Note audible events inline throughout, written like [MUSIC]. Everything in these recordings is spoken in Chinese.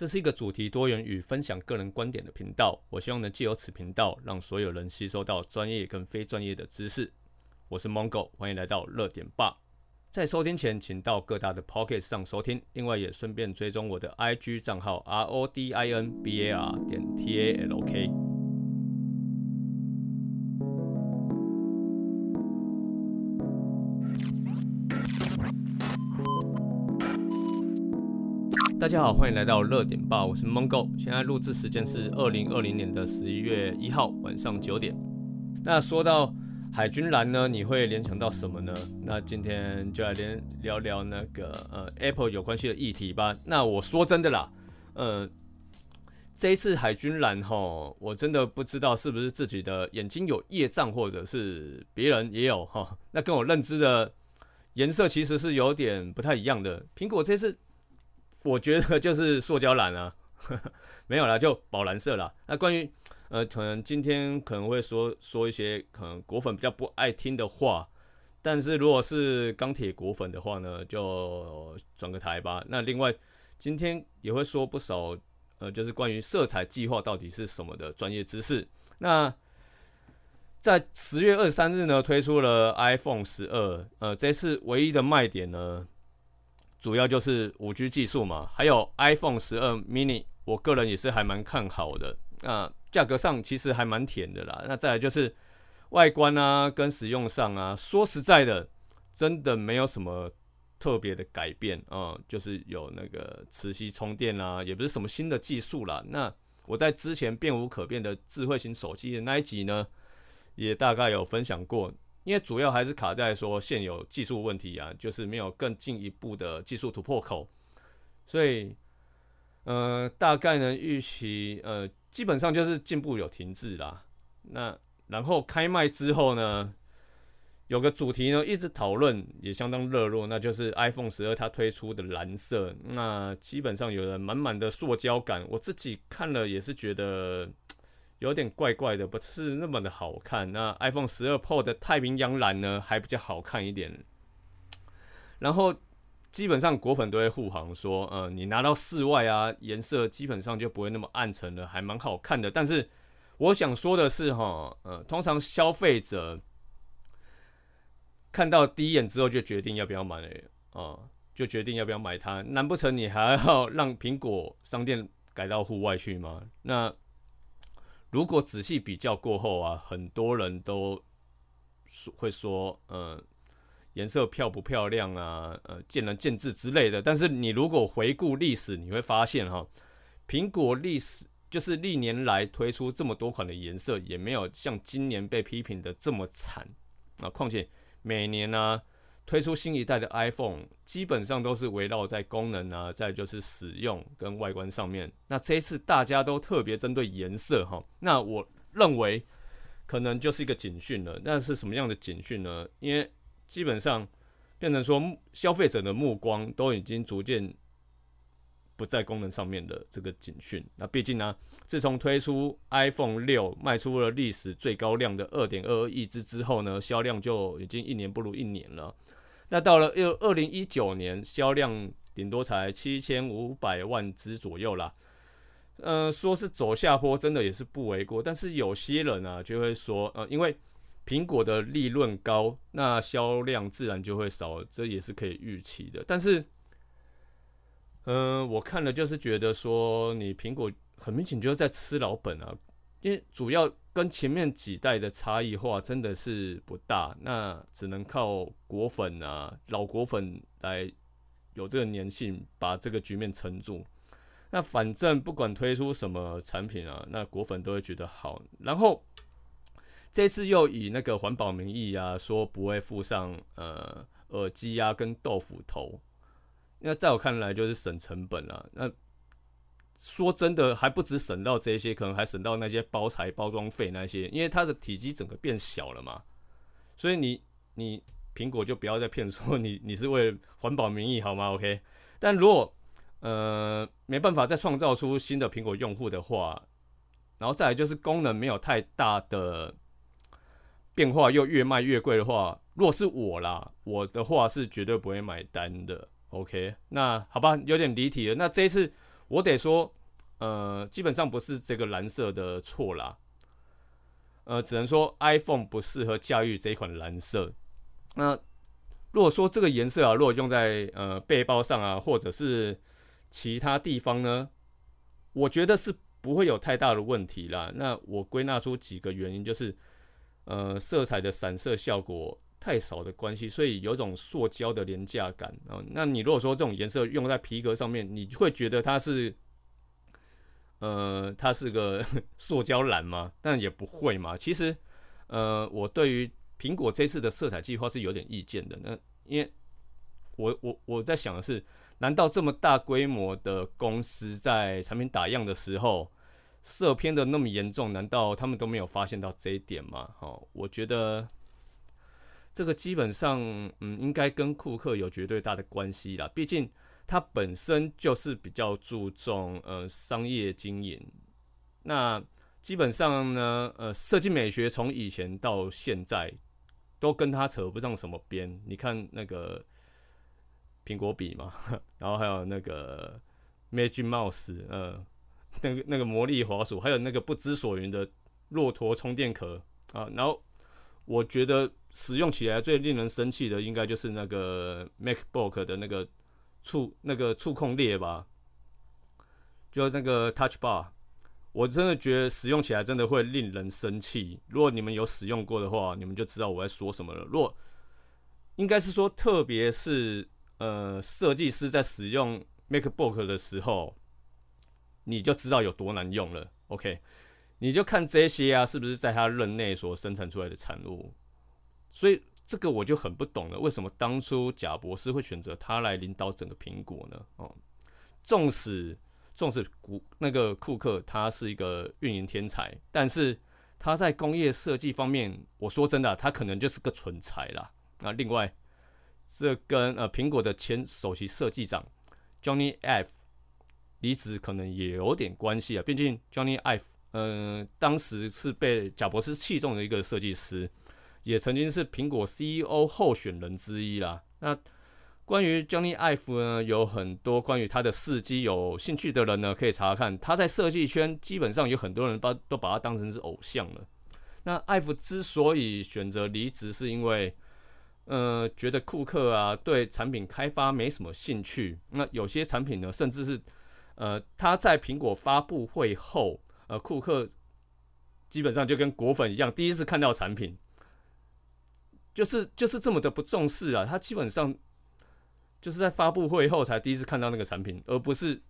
这是一个主题多元与分享个人观点的频道。我希望能借由此频道，让所有人吸收到专业跟非专业的知识。我是 Mongo，欢迎来到热点吧。在收听前，请到各大的 Pocket 上收听，另外也顺便追踪我的 IG 账号 R O D I N B A R 点 T A L K。大家好，欢迎来到热点报，我是 Mongo。现在录制时间是二零二零年的十一月一号晚上九点。那说到海军蓝呢，你会联想到什么呢？那今天就来连聊聊那个呃 Apple 有关系的议题吧。那我说真的啦，呃，这一次海军蓝哈，我真的不知道是不是自己的眼睛有业障，或者是别人也有哈。那跟我认知的颜色其实是有点不太一样的。苹果这次。我觉得就是塑胶蓝啊，没有啦，就宝蓝色啦。那关于呃，可能今天可能会说说一些可能果粉比较不爱听的话，但是如果是钢铁果粉的话呢，就转个台吧。那另外今天也会说不少呃，就是关于色彩计划到底是什么的专业知识。那在十月二十三日呢，推出了 iPhone 十二，呃，这次唯一的卖点呢。主要就是五 G 技术嘛，还有 iPhone 十二 mini，我个人也是还蛮看好的。那价格上其实还蛮甜的啦。那再来就是外观啊，跟使用上啊，说实在的，真的没有什么特别的改变啊，就是有那个磁吸充电啊，也不是什么新的技术啦。那我在之前变无可变的智慧型手机的那一集呢，也大概有分享过。因为主要还是卡在说现有技术问题啊，就是没有更进一步的技术突破口，所以，呃，大概呢预期，呃，基本上就是进步有停滞啦。那然后开卖之后呢，有个主题呢一直讨论，也相当热络，那就是 iPhone 十二它推出的蓝色，那基本上有了满满的塑胶感，我自己看了也是觉得。有点怪怪的，不是那么的好看。那 iPhone 十二 Pro 的太平洋蓝呢，还比较好看一点。然后基本上果粉都会护航说，呃，你拿到室外啊，颜色基本上就不会那么暗沉了，还蛮好看的。但是我想说的是，哈，呃，通常消费者看到第一眼之后就决定要不要买，啊，就决定要不要买它。难不成你还要让苹果商店改到户外去吗？那？如果仔细比较过后啊，很多人都说会说，呃，颜色漂不漂亮啊，呃，见仁见智之类的。但是你如果回顾历史，你会发现哈，苹果历史就是历年来推出这么多款的颜色，也没有像今年被批评的这么惨啊。况且每年呢。推出新一代的 iPhone，基本上都是围绕在功能啊，再就是使用跟外观上面。那这一次大家都特别针对颜色哈，那我认为可能就是一个警讯了。那是什么样的警讯呢？因为基本上变成说消费者的目光都已经逐渐不在功能上面的这个警讯。那毕竟呢，自从推出 iPhone 六卖出了历史最高量的二点二二亿只之后呢，销量就已经一年不如一年了。那到了又二零一九年，销量顶多才七千五百万只左右啦。呃，说是走下坡，真的也是不为过。但是有些人啊，就会说，呃，因为苹果的利润高，那销量自然就会少，这也是可以预期的。但是，嗯，我看了就是觉得说，你苹果很明显就是在吃老本啊，因为主要。跟前面几代的差异化真的是不大，那只能靠果粉啊，老果粉来有这个粘性，把这个局面撑住。那反正不管推出什么产品啊，那果粉都会觉得好。然后这次又以那个环保名义啊，说不会附上呃耳机啊跟豆腐头，那在我看来就是省成本了。那说真的，还不止省到这些，可能还省到那些包材、包装费那些，因为它的体积整个变小了嘛。所以你你苹果就不要再骗说你你是为了环保名义好吗？OK？但如果呃没办法再创造出新的苹果用户的话，然后再来就是功能没有太大的变化，又越卖越贵的话，如果是我啦，我的话是绝对不会买单的。OK？那好吧，有点离题了。那这一次。我得说，呃，基本上不是这个蓝色的错啦，呃，只能说 iPhone 不适合驾驭这一款蓝色。那如果说这个颜色啊，如果用在呃背包上啊，或者是其他地方呢，我觉得是不会有太大的问题啦。那我归纳出几个原因，就是呃色彩的散射效果太少的关系，所以有种塑胶的廉价感啊。那你如果说这种颜色用在皮革上面，你会觉得它是呃它是个 [LAUGHS] 塑胶蓝吗？但也不会嘛。其实呃我对于苹果这次的色彩计划是有点意见的。那因为我我我在想的是。难道这么大规模的公司在产品打样的时候，色偏的那么严重？难道他们都没有发现到这一点吗？哦，我觉得这个基本上，嗯，应该跟库克有绝对大的关系啦。毕竟他本身就是比较注重呃商业经营。那基本上呢，呃，设计美学从以前到现在都跟他扯不上什么边。你看那个。苹果笔嘛，[LAUGHS] 然后还有那个 Magic Mouse，呃，那个那个魔力滑鼠，还有那个不知所云的骆驼充电壳啊。然后我觉得使用起来最令人生气的，应该就是那个 MacBook 的那个触那个触控列吧，就那个 Touch Bar，我真的觉得使用起来真的会令人生气。如果你们有使用过的话，你们就知道我在说什么了。如果应该是说，特别是。呃，设计师在使用 MacBook 的时候，你就知道有多难用了。OK，你就看这些啊，是不是在他任内所生产出来的产物？所以这个我就很不懂了，为什么当初贾博士会选择他来领导整个苹果呢？哦，纵使纵使库那个库克他是一个运营天才，但是他在工业设计方面，我说真的，他可能就是个蠢材啦。那另外。这跟呃苹果的前首席设计长 Johnny F 离职可能也有点关系啊。毕竟 Johnny F 嗯当时是被贾博士器重的一个设计师，也曾经是苹果 CEO 候选人之一啦。那关于 Johnny Ive 呢，有很多关于他的事迹，有兴趣的人呢可以查看。他在设计圈基本上有很多人把都把他当成是偶像了。那艾弗之所以选择离职，是因为。呃，觉得库克啊对产品开发没什么兴趣。那有些产品呢，甚至是呃他在苹果发布会后，呃库克基本上就跟果粉一样，第一次看到产品，就是就是这么的不重视啊。他基本上就是在发布会后才第一次看到那个产品，而不是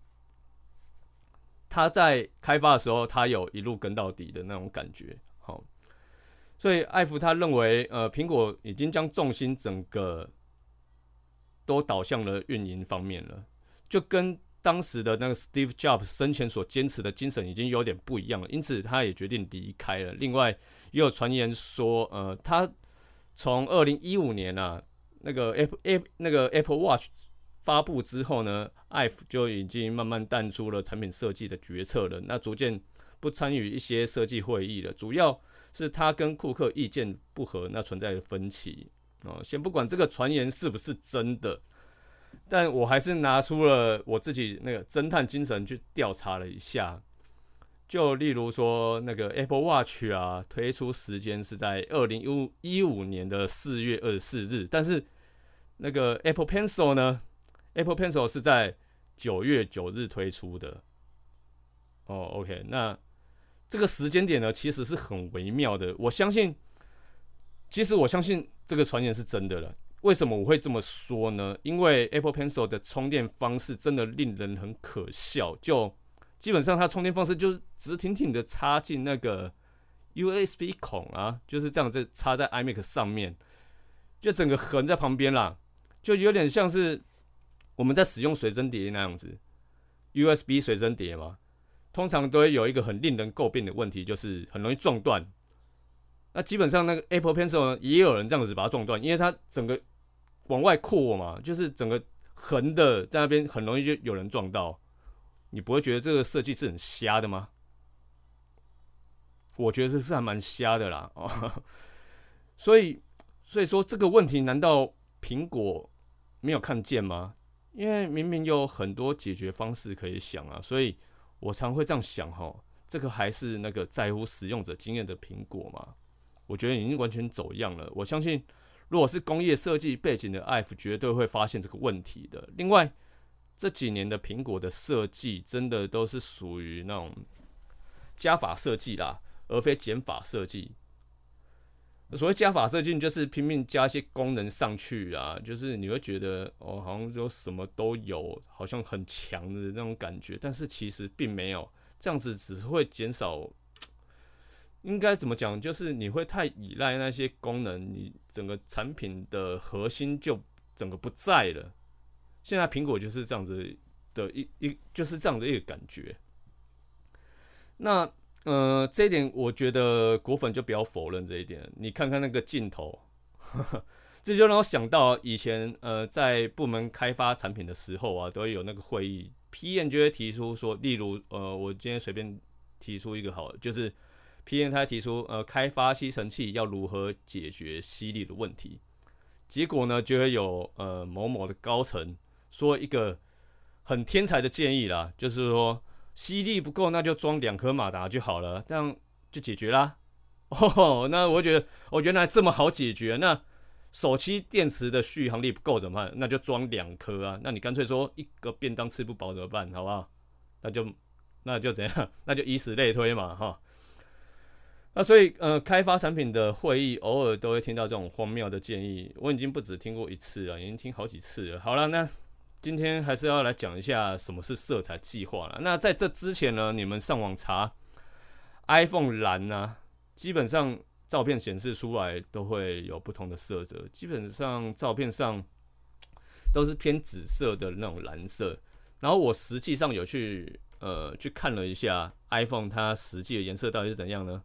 他在开发的时候，他有一路跟到底的那种感觉。好。所以艾弗他认为，呃，苹果已经将重心整个都导向了运营方面了，就跟当时的那个 Steve Jobs 生前所坚持的精神已经有点不一样了，因此他也决定离开了。另外，也有传言说，呃，他从二零一五年啊，那个 Apple App 那个 Apple Watch 发布之后呢，艾弗就已经慢慢淡出了产品设计的决策了，那逐渐不参与一些设计会议了，主要。是他跟库克意见不合，那存在的分歧哦。先不管这个传言是不是真的，但我还是拿出了我自己那个侦探精神去调查了一下。就例如说，那个 Apple Watch 啊，推出时间是在二零一五年的四月二十四日，但是那个 Apple Pencil 呢，Apple Pencil 是在九月九日推出的。哦，OK，那。这个时间点呢，其实是很微妙的。我相信，其实我相信这个传言是真的了。为什么我会这么说呢？因为 Apple Pencil 的充电方式真的令人很可笑。就基本上它充电方式就是直挺挺的插进那个 USB 孔啊，就是这样子插在 iMac 上面，就整个横在旁边啦，就有点像是我们在使用随身碟那样子，USB 随身碟嘛。通常都会有一个很令人诟病的问题，就是很容易撞断。那基本上那个 Apple Pencil 也有人这样子把它撞断，因为它整个往外扩嘛，就是整个横的在那边很容易就有人撞到。你不会觉得这个设计是很瞎的吗？我觉得这是还蛮瞎的啦。哦，所以所以说这个问题难道苹果没有看见吗？因为明明有很多解决方式可以想啊，所以我常会这样想哈，这个还是那个在乎使用者经验的苹果嘛？我觉得已经完全走样了。我相信，如果是工业设计背景的 IF，绝对会发现这个问题的。另外，这几年的苹果的设计真的都是属于那种加法设计啦，而非减法设计。所谓加法设计，就是拼命加一些功能上去啊，就是你会觉得哦，好像就什么都有，好像很强的那种感觉，但是其实并没有，这样子只是会减少。应该怎么讲？就是你会太依赖那些功能，你整个产品的核心就整个不在了。现在苹果就是这样子的一一，就是这样的一个感觉。那。呃，这一点我觉得果粉就不要否认这一点。你看看那个镜头，[LAUGHS] 这就让我想到以前呃，在部门开发产品的时候啊，都会有那个会议，PM 就会提出说，例如呃，我今天随便提出一个好，就是 P N 他提出呃，开发吸尘器要如何解决吸力的问题，结果呢，就会有呃某某的高层说一个很天才的建议啦，就是说。吸力不够，那就装两颗马达就好了，这样就解决啦。[LAUGHS] 哦，那我觉得，哦，原来这么好解决。那手机电池的续航力不够怎么办？那就装两颗啊。那你干脆说一个便当吃不饱怎么办？好不好？那就那就怎样？[LAUGHS] 那就以此类推嘛，哈。那所以，呃，开发产品的会议偶尔都会听到这种荒谬的建议，我已经不止听过一次了，已经听好几次了。好了，那。今天还是要来讲一下什么是色彩计划了。那在这之前呢，你们上网查 iPhone 蓝呢，基本上照片显示出来都会有不同的色泽，基本上照片上都是偏紫色的那种蓝色。然后我实际上有去呃去看了一下 iPhone 它实际的颜色到底是怎样呢？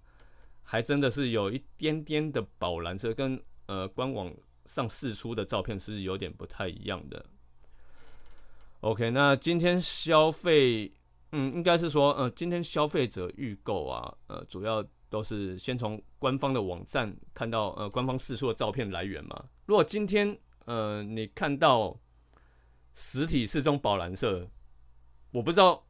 还真的是有一点点的宝蓝色，跟呃官网上试出的照片是有点不太一样的。OK，那今天消费，嗯，应该是说，呃，今天消费者预购啊，呃，主要都是先从官方的网站看到，呃，官方试出的照片来源嘛。如果今天，呃，你看到实体是这种宝蓝色，我不知道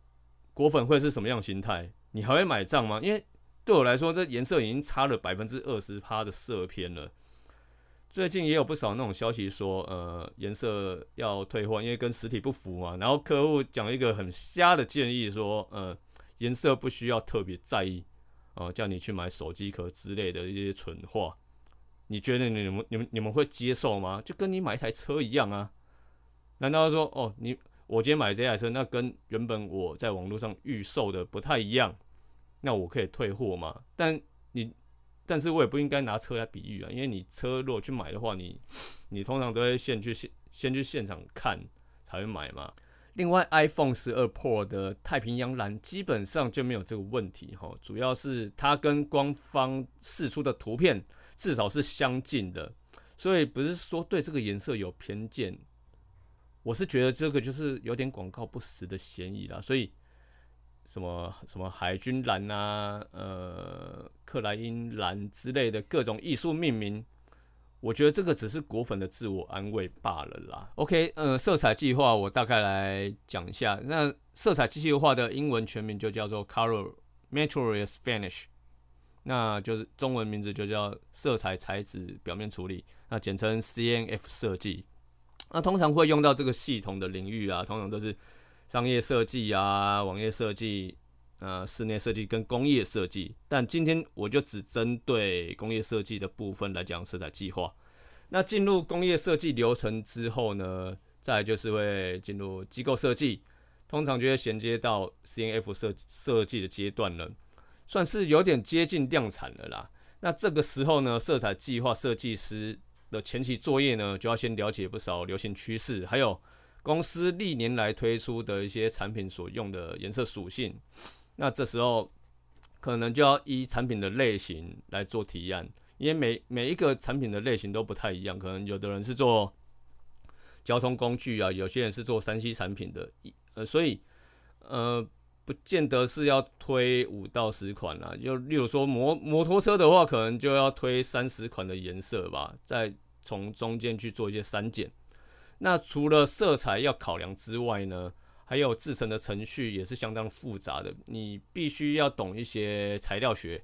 果粉会是什么样心态，你还会买账吗？因为对我来说，这颜色已经差了百分之二十趴的色偏了。最近也有不少那种消息说，呃，颜色要退换，因为跟实体不符嘛。然后客户讲一个很瞎的建议，说，呃，颜色不需要特别在意，哦，叫你去买手机壳之类的一些蠢话。你觉得你们、你们、你们会接受吗？就跟你买一台车一样啊？难道说，哦，你我今天买这台车，那跟原本我在网络上预售的不太一样，那我可以退货吗？但你。但是我也不应该拿车来比喻啊，因为你车如果去买的话，你你通常都会先去现先去现场看才会买嘛。另外，iPhone 十二 Pro 的太平洋蓝基本上就没有这个问题哈，主要是它跟官方释出的图片至少是相近的，所以不是说对这个颜色有偏见。我是觉得这个就是有点广告不实的嫌疑啦，所以。什么什么海军蓝啊，呃，克莱因蓝之类的各种艺术命名，我觉得这个只是果粉的自我安慰罢了啦。OK，呃，色彩计划我大概来讲一下。那色彩计划的英文全名就叫做 Color Materials Finish，那就是中文名字就叫色彩材质表面处理，那简称 CNF 设计。那通常会用到这个系统的领域啊，通常都是。商业设计啊，网页设计，呃，室内设计跟工业设计，但今天我就只针对工业设计的部分来讲色彩计划。那进入工业设计流程之后呢，再就是会进入机构设计，通常就会衔接到 CNF 设设计的阶段了，算是有点接近量产了啦。那这个时候呢，色彩计划设计师的前期作业呢，就要先了解不少流行趋势，还有。公司历年来推出的一些产品所用的颜色属性，那这时候可能就要依产品的类型来做提案，因为每每一个产品的类型都不太一样，可能有的人是做交通工具啊，有些人是做三 C 产品的，呃，所以呃，不见得是要推五到十款啦，就例如说摩摩托车的话，可能就要推三十款的颜色吧，再从中间去做一些删减。那除了色彩要考量之外呢，还有制成的程序也是相当复杂的，你必须要懂一些材料学。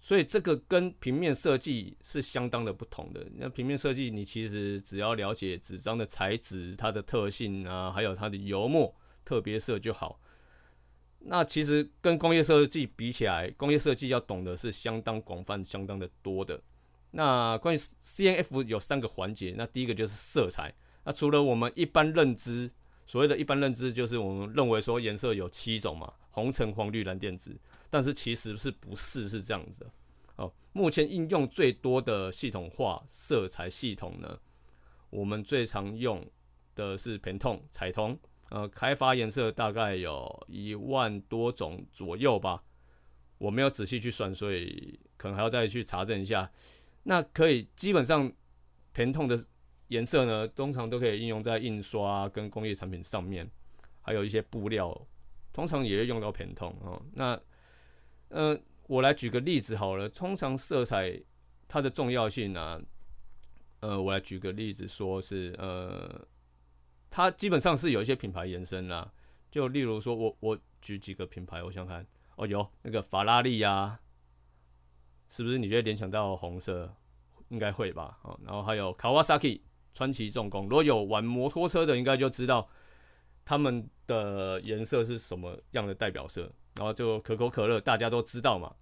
所以这个跟平面设计是相当的不同的。那平面设计，你其实只要了解纸张的材质、它的特性啊，还有它的油墨特别色就好。那其实跟工业设计比起来，工业设计要懂的是相当广泛、相当的多的。那关于 C N F 有三个环节，那第一个就是色彩。那除了我们一般认知，所谓的一般认知，就是我们认为说颜色有七种嘛，红、橙、黄、绿、蓝、靛、紫。但是其实是不是是这样子的哦？目前应用最多的系统化色彩系统呢，我们最常用的是偏痛彩通，呃，开发颜色大概有一万多种左右吧。我没有仔细去算，所以可能还要再去查证一下。那可以基本上偏痛的颜色呢，通常都可以应用在印刷跟工业产品上面，还有一些布料，通常也会用到偏痛哦。那呃，我来举个例子好了。通常色彩它的重要性呢，呃，我来举个例子，说是呃，它基本上是有一些品牌延伸啦。就例如说，我我举几个品牌，我想看哦，有那个法拉利呀，是不是？你觉得联想到红色，应该会吧？哦，然后还有 Kawasaki 川崎重工，如果有玩摩托车的，应该就知道他们的颜色是什么样的代表色。然后就可口可乐，大家都知道嘛。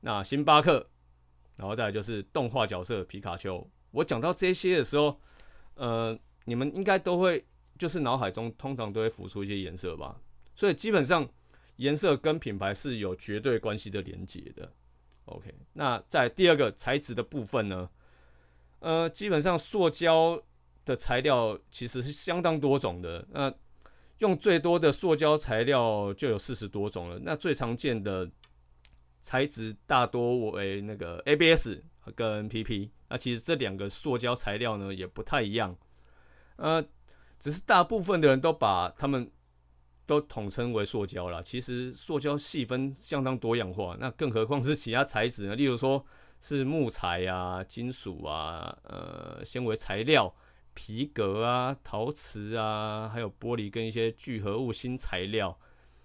那星巴克，然后再来就是动画角色皮卡丘。我讲到这些的时候，呃，你们应该都会就是脑海中通常都会浮出一些颜色吧。所以基本上颜色跟品牌是有绝对关系的连接的。OK，那在第二个材质的部分呢，呃，基本上塑胶的材料其实是相当多种的。那用最多的塑胶材料就有四十多种了。那最常见的材质大多为那个 ABS 跟 PP。那其实这两个塑胶材料呢也不太一样，呃，只是大部分的人都把它们都统称为塑胶了。其实塑胶细分相当多样化，那更何况是其他材质呢？例如说是木材啊、金属啊、呃纤维材料。皮革啊、陶瓷啊，还有玻璃跟一些聚合物新材料，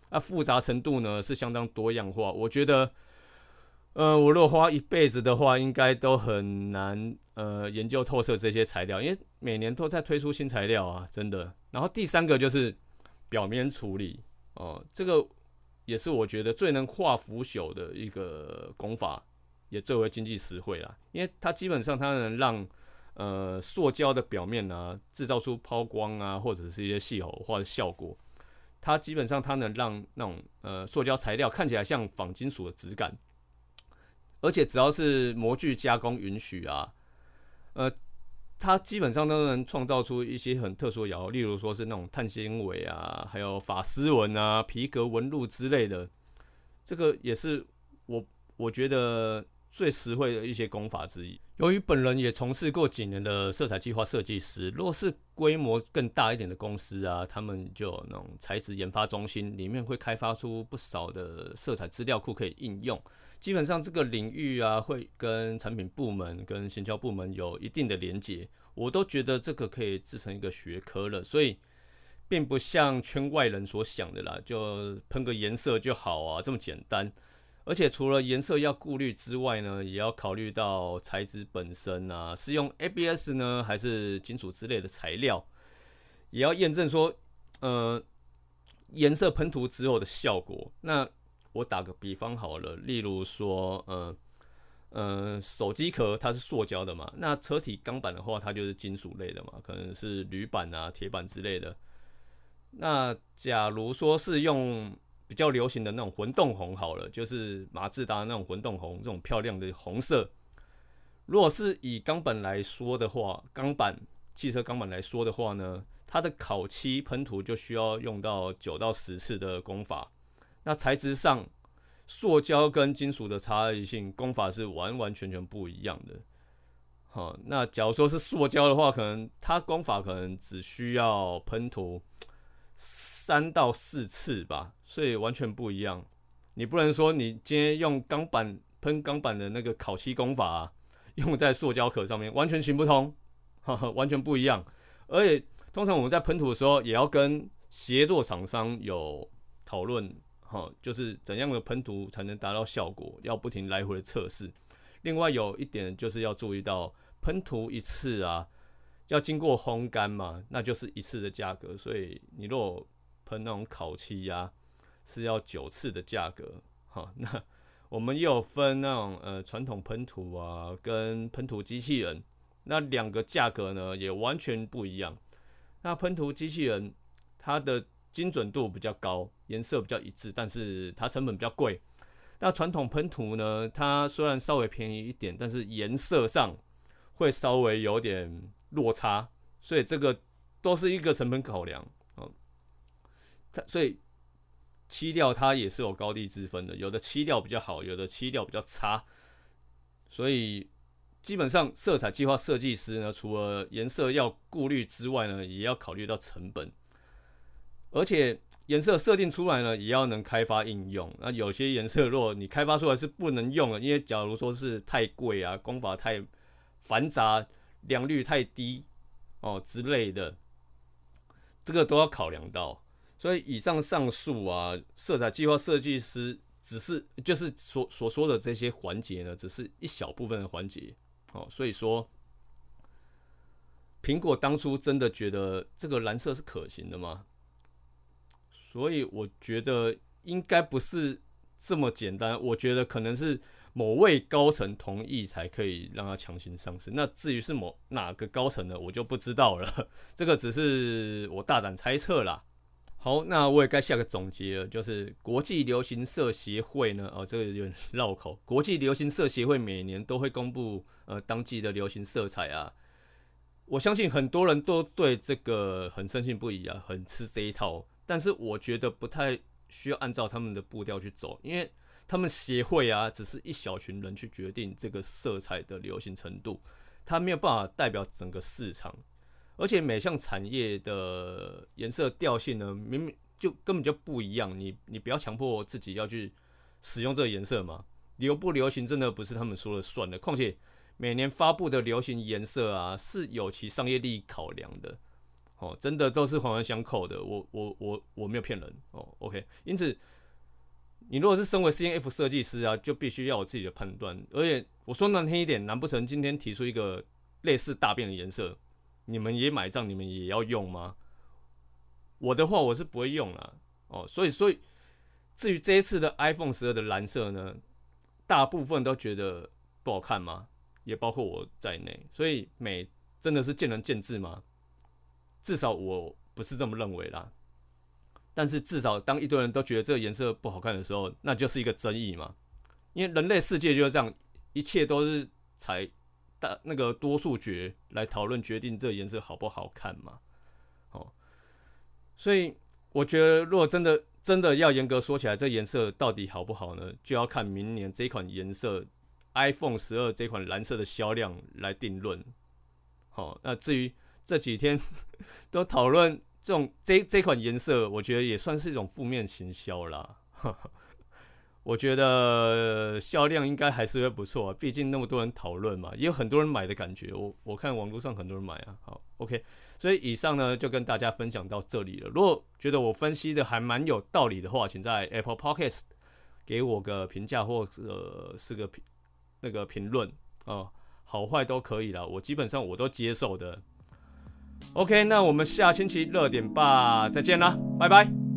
那复杂程度呢是相当多样化。我觉得，呃，我若花一辈子的话，应该都很难呃研究透彻这些材料，因为每年都在推出新材料啊，真的。然后第三个就是表面处理哦，这个也是我觉得最能化腐朽的一个功法，也最为经济实惠啦，因为它基本上它能让。呃，塑胶的表面呢，制造出抛光啊，或者是一些细偶化的效果。它基本上它能让那种呃塑胶材料看起来像仿金属的质感，而且只要是模具加工允许啊，呃，它基本上都能创造出一些很特殊的摇，例如说是那种碳纤维啊，还有法丝纹啊、皮革纹路之类的。这个也是我我觉得。最实惠的一些功法之一。由于本人也从事过几年的色彩计划设计师，若是规模更大一点的公司啊，他们就有那种材质研发中心，里面会开发出不少的色彩资料库可以应用。基本上这个领域啊，会跟产品部门、跟行销部门有一定的连结。我都觉得这个可以制成一个学科了，所以并不像圈外人所想的啦，就喷个颜色就好啊，这么简单。而且除了颜色要顾虑之外呢，也要考虑到材质本身啊，是用 ABS 呢，还是金属之类的材料，也要验证说，呃，颜色喷涂之后的效果。那我打个比方好了，例如说，呃，呃，手机壳它是塑胶的嘛，那车体钢板的话，它就是金属类的嘛，可能是铝板啊、铁板之类的。那假如说是用比较流行的那种混动红好了，就是马自达那种混动红，这种漂亮的红色。如果是以钢板来说的话，钢板汽车钢板来说的话呢，它的烤漆喷涂就需要用到九到十次的工法。那材质上，塑胶跟金属的差异性，工法是完完全全不一样的。好，那假如说是塑胶的话，可能它工法可能只需要喷涂。三到四次吧，所以完全不一样。你不能说你今天用钢板喷钢板的那个烤漆工法，用在塑胶壳上面完全行不通，完全不一样。而且通常我们在喷涂的时候，也要跟协作厂商有讨论，哈，就是怎样的喷涂才能达到效果，要不停来回的测试。另外有一点就是要注意到，喷涂一次啊，要经过烘干嘛，那就是一次的价格。所以你如果喷那种烤漆呀，是要九次的价格。好，那我们又分那种呃传统喷涂啊，跟喷涂机器人，那两个价格呢也完全不一样。那喷涂机器人它的精准度比较高，颜色比较一致，但是它成本比较贵。那传统喷涂呢？它虽然稍微便宜一点，但是颜色上会稍微有点落差，所以这个都是一个成本考量。它所以漆调它也是有高低之分的，有的漆调比较好，有的漆调比较差。所以基本上色彩计划设计师呢，除了颜色要顾虑之外呢，也要考虑到成本，而且。颜色设定出来呢，也要能开发应用。那有些颜色，如果你开发出来是不能用的，因为假如说是太贵啊，功法太繁杂，良率太低哦之类的，这个都要考量到。所以以上上述啊，色彩计划设计师只是就是所所说的这些环节呢，只是一小部分的环节。哦，所以说，苹果当初真的觉得这个蓝色是可行的吗？所以我觉得应该不是这么简单，我觉得可能是某位高层同意才可以让他强行上市。那至于是某哪个高层呢，我就不知道了。这个只是我大胆猜测啦。好，那我也该下个总结了，就是国际流行色协会呢，哦，这个有点 [LAUGHS] 绕口。国际流行色协会每年都会公布呃当季的流行色彩啊，我相信很多人都对这个很深信不疑啊，很吃这一套。但是我觉得不太需要按照他们的步调去走，因为他们协会啊，只是一小群人去决定这个色彩的流行程度，它没有办法代表整个市场。而且每项产业的颜色调性呢，明明就根本就不一样。你你不要强迫自己要去使用这个颜色嘛，流不流行真的不是他们说了算的。况且每年发布的流行颜色啊，是有其商业利益考量的。哦，真的都是环环相扣的，我我我我没有骗人哦，OK。因此，你如果是身为 C N F 设计师啊，就必须要有自己的判断。而且我说难听一点，难不成今天提出一个类似大便的颜色，你们也买账，你们也要用吗？我的话我是不会用了哦。所以，所以至于这一次的 iPhone 十二的蓝色呢，大部分都觉得不好看吗？也包括我在内。所以美真的是见仁见智吗？至少我不是这么认为啦，但是至少当一堆人都觉得这个颜色不好看的时候，那就是一个争议嘛。因为人类世界就是这样，一切都是采大那个多数决来讨论决定这颜色好不好看嘛。哦，所以我觉得如果真的真的要严格说起来，这颜色到底好不好呢？就要看明年这款颜色 iPhone 十二这款蓝色的销量来定论。好，那至于。这几天 [LAUGHS] 都讨论这种这这款颜色，我觉得也算是一种负面行销啦。[LAUGHS] 我觉得销量应该还是会不错，毕竟那么多人讨论嘛，也有很多人买的感觉。我我看网络上很多人买啊。好，OK，所以以上呢就跟大家分享到这里了。如果觉得我分析的还蛮有道理的话，请在 Apple Podcast 给我个评价或者是个评那个评论啊，好坏都可以了，我基本上我都接受的。OK，那我们下星期热点吧，再见啦，拜拜。